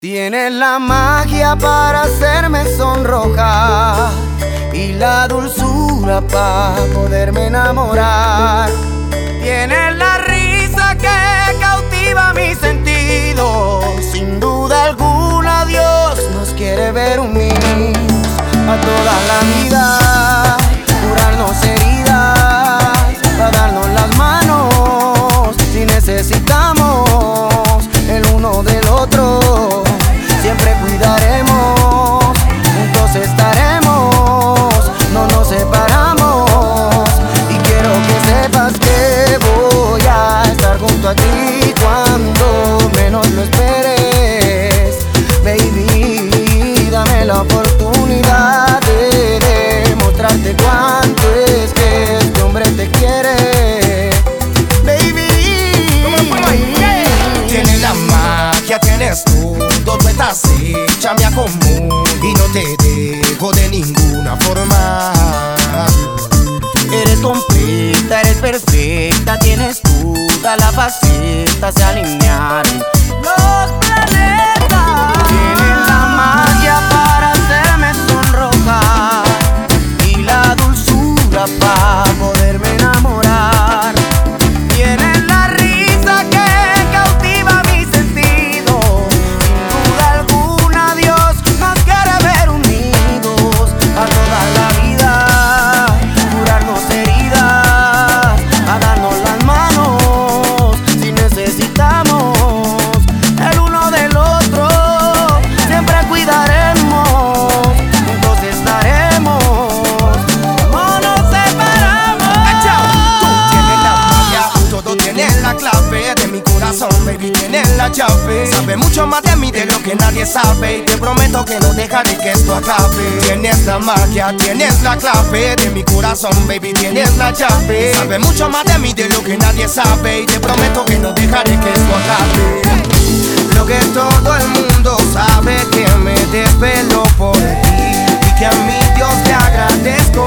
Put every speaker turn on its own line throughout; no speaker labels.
Tienes la magia para hacerme sonrojar y la dulzura para poderme enamorar. Tienes la risa que cautiva mis sentidos. Sin duda alguna Dios nos quiere ver unidos a toda la vida. de
ninguna forma.
Eres completa, eres perfecta, tienes toda la faceta, se alinearon
mucho más de mí de lo que nadie sabe. Y te prometo que no dejaré que esto acabe. Tienes la magia, tienes la clave de mi corazón, baby, tienes la llave. Sabe mucho más de mí de lo que nadie sabe. Y te prometo que no dejaré que esto acabe.
Lo que todo el mundo sabe que me desvelo por ti. Y que a mí
Dios
te
agradezco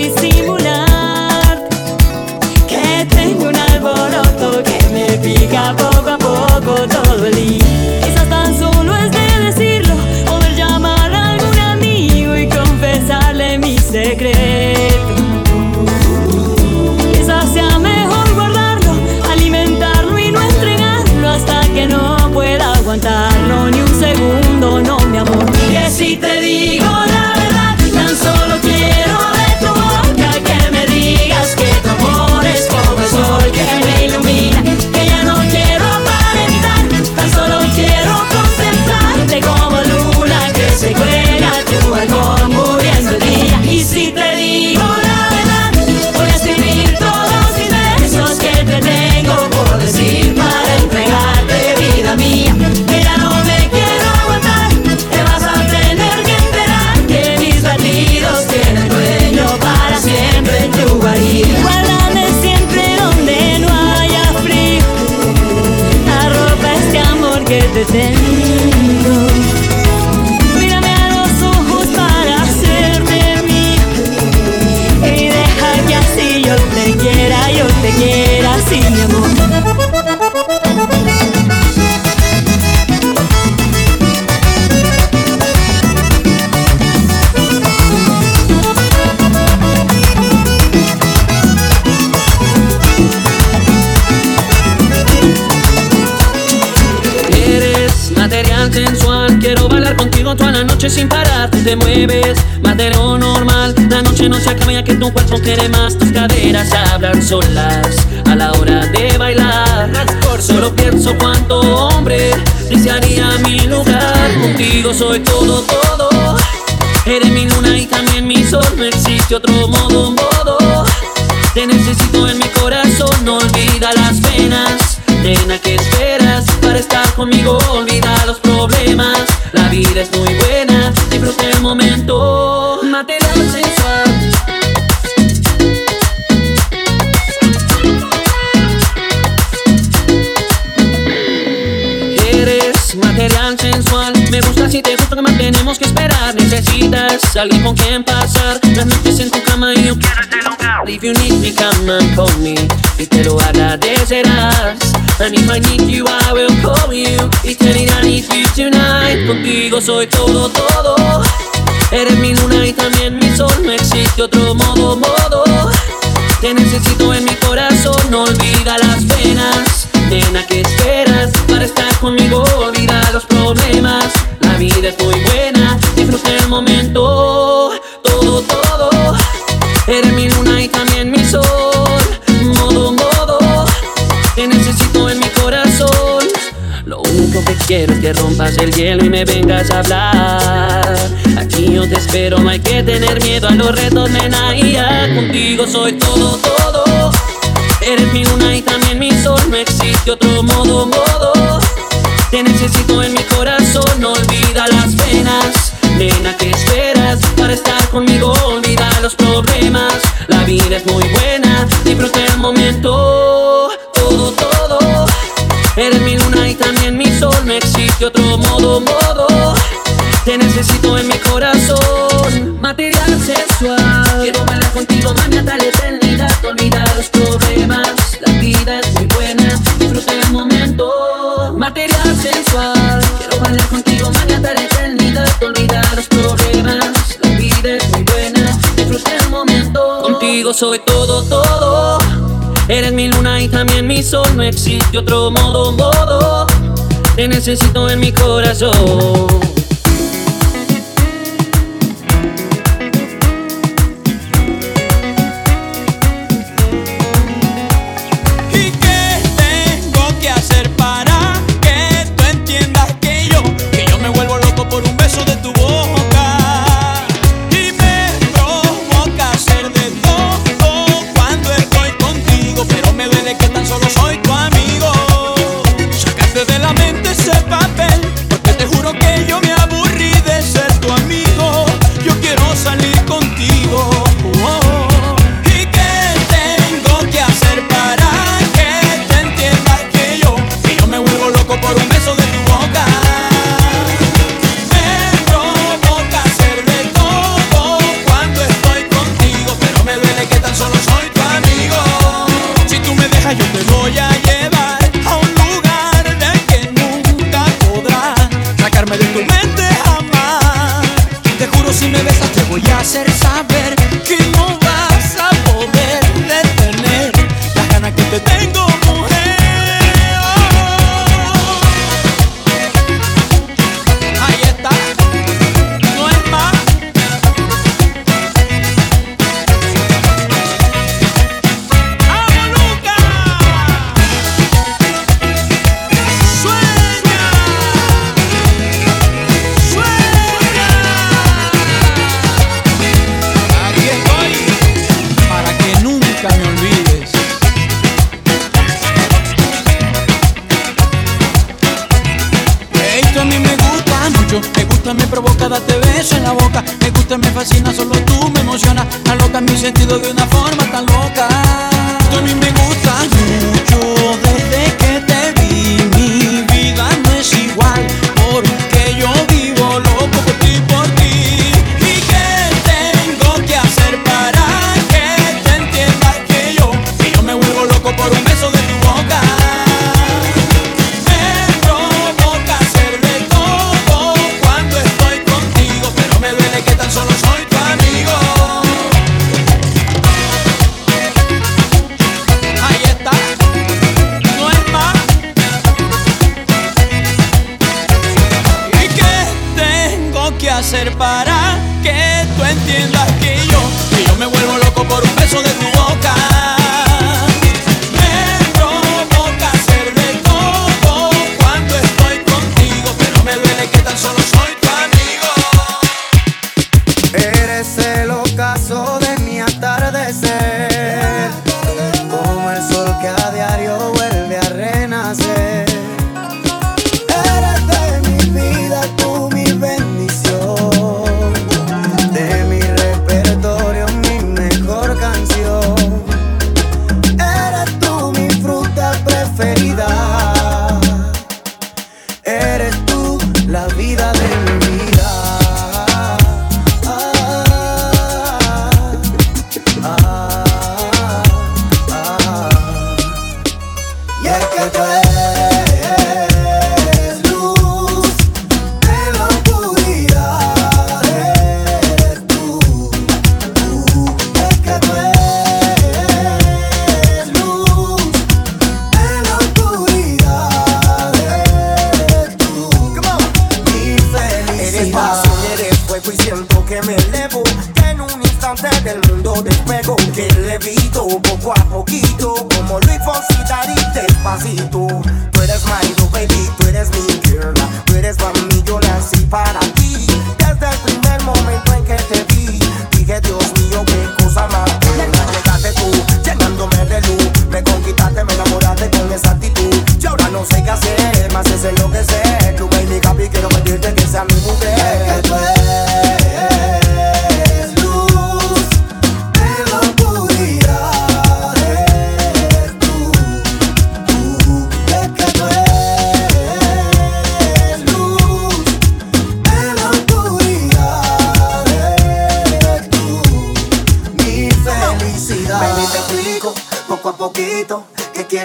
disimular que tengo un alboroto que me pica poco a poco todo el día. Quizás tan solo es de decirlo, poder llamar a algún amigo y confesarle mi secreto. Quizás sea mejor guardarlo, alimentarlo y no entregarlo hasta que no pueda aguantarlo ni un segundo, no mi amor. Que si te que
noche sin parar. Tú te mueves más de lo normal. La noche no se acaba ya que tu cuerpo quiere más. Tus caderas hablan solas a la hora de bailar. Solo pienso cuánto hombre desearía mi lugar. Contigo soy todo, todo. Eres mi luna y también mi sol. No existe otro modo, modo. Te necesito en mi corazón, no olvida las penas. Nena, ¿qué esperas para estar conmigo? Olvida los problemas. La vida es muy Necesitas alguien con quien pasar las noches en tu cama y yo quiero este lugar. If you need me, come and call me. Y te lo agradecerás. And I need you, I will call you. Y te diré I need you tonight. Contigo soy todo, todo. Eres mi luna y también mi sol. No existe otro modo, modo. Te necesito en mi corazón, no olvida las penas. Nena, ¿qué esperas para estar conmigo? Olvida los problemas. La vida es muy buena, disfruta el momento. Todo, todo. Eres mi luna y también mi sol. Modo, modo. Te necesito en mi corazón. Lo único que quiero es que rompas el hielo y me vengas a hablar. Aquí yo te espero, no hay que tener miedo a los retos, nena. Y ya contigo soy todo, todo. Eres mi luna y también mi sol, no existe otro modo, modo. Te necesito en mi corazón, no olvida las penas. Nena, ¿qué esperas para estar conmigo? Olvida los problemas. La vida es muy buena, disfruta el momento. Todo, todo. Eres mi luna y también mi sol, no existe otro modo, modo. Te necesito en mi corazón, material sexual. Quiero bailar contigo, mami, hasta la eternidad. Olvida los momento. Contigo soy todo, todo. Eres mi luna y también mi sol, no existe otro modo, modo. Te necesito en mi corazón.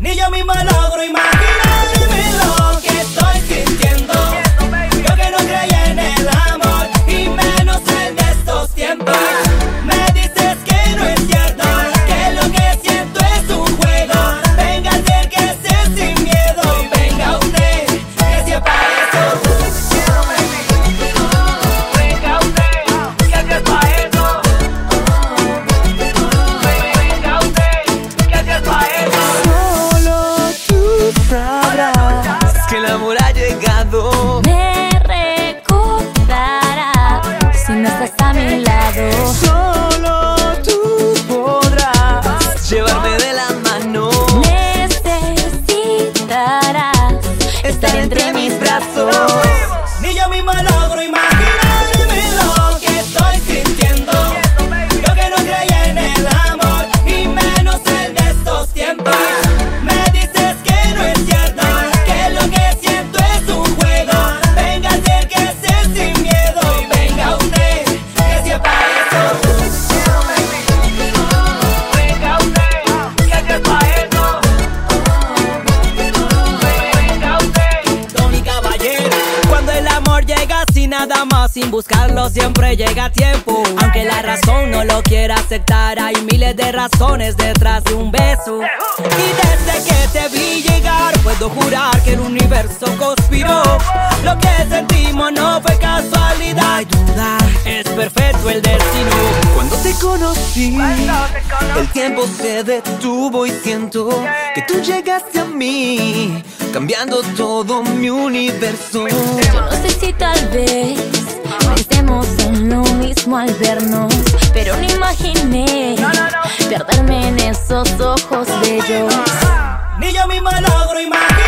Ni yo mismo logro imaginar. siempre llega a tiempo. Aunque la razón no lo quiera aceptar, hay miles de razones detrás de un beso. Y desde que te vi llegar, puedo jurar que el universo conspiró. Lo que sentimos no fue casualidad. hay duda, es perfecto el destino. Cuando te conocí, el tiempo se detuvo y siento que tú llegaste a mí, cambiando todo mi universo.
Yo no sé si tal vez Pensemos en lo mismo al vernos, pero no imaginé perderme en esos ojos bellos.
Ni yo misma logro imaginar.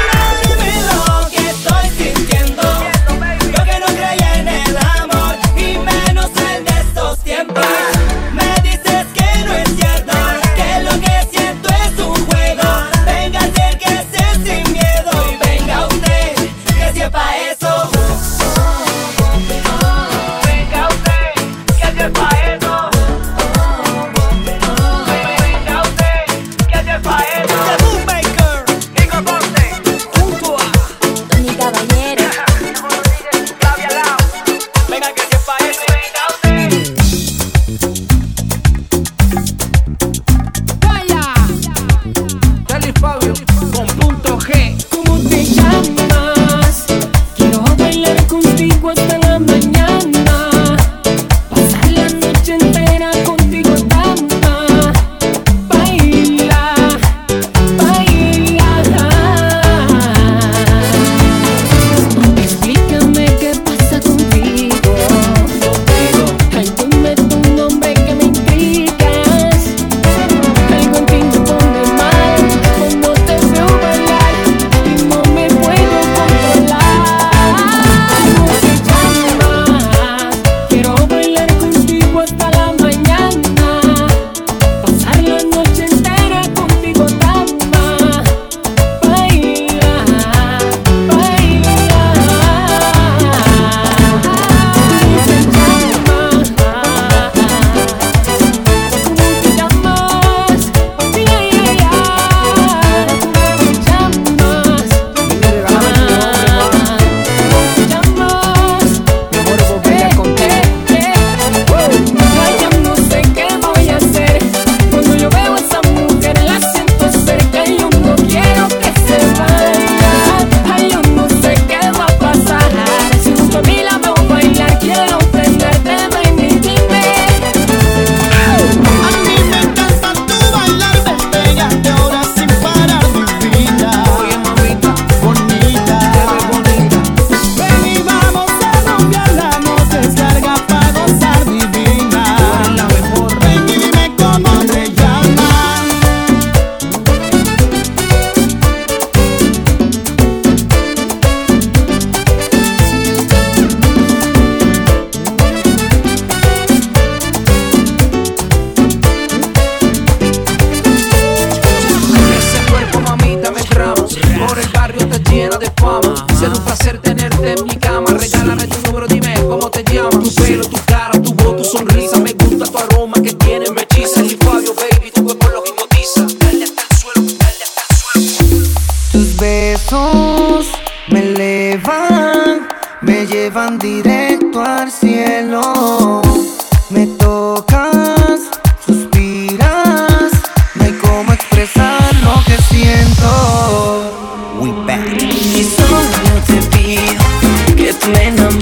Que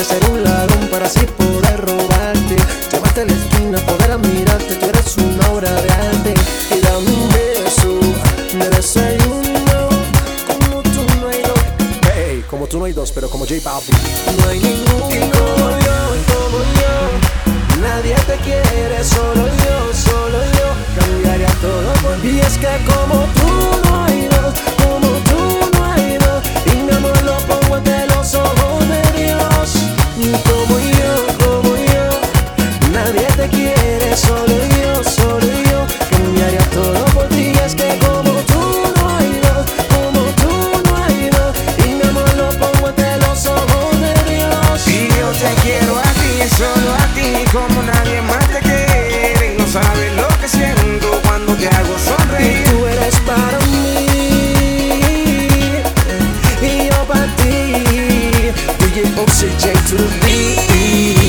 besarte,
ser un to me.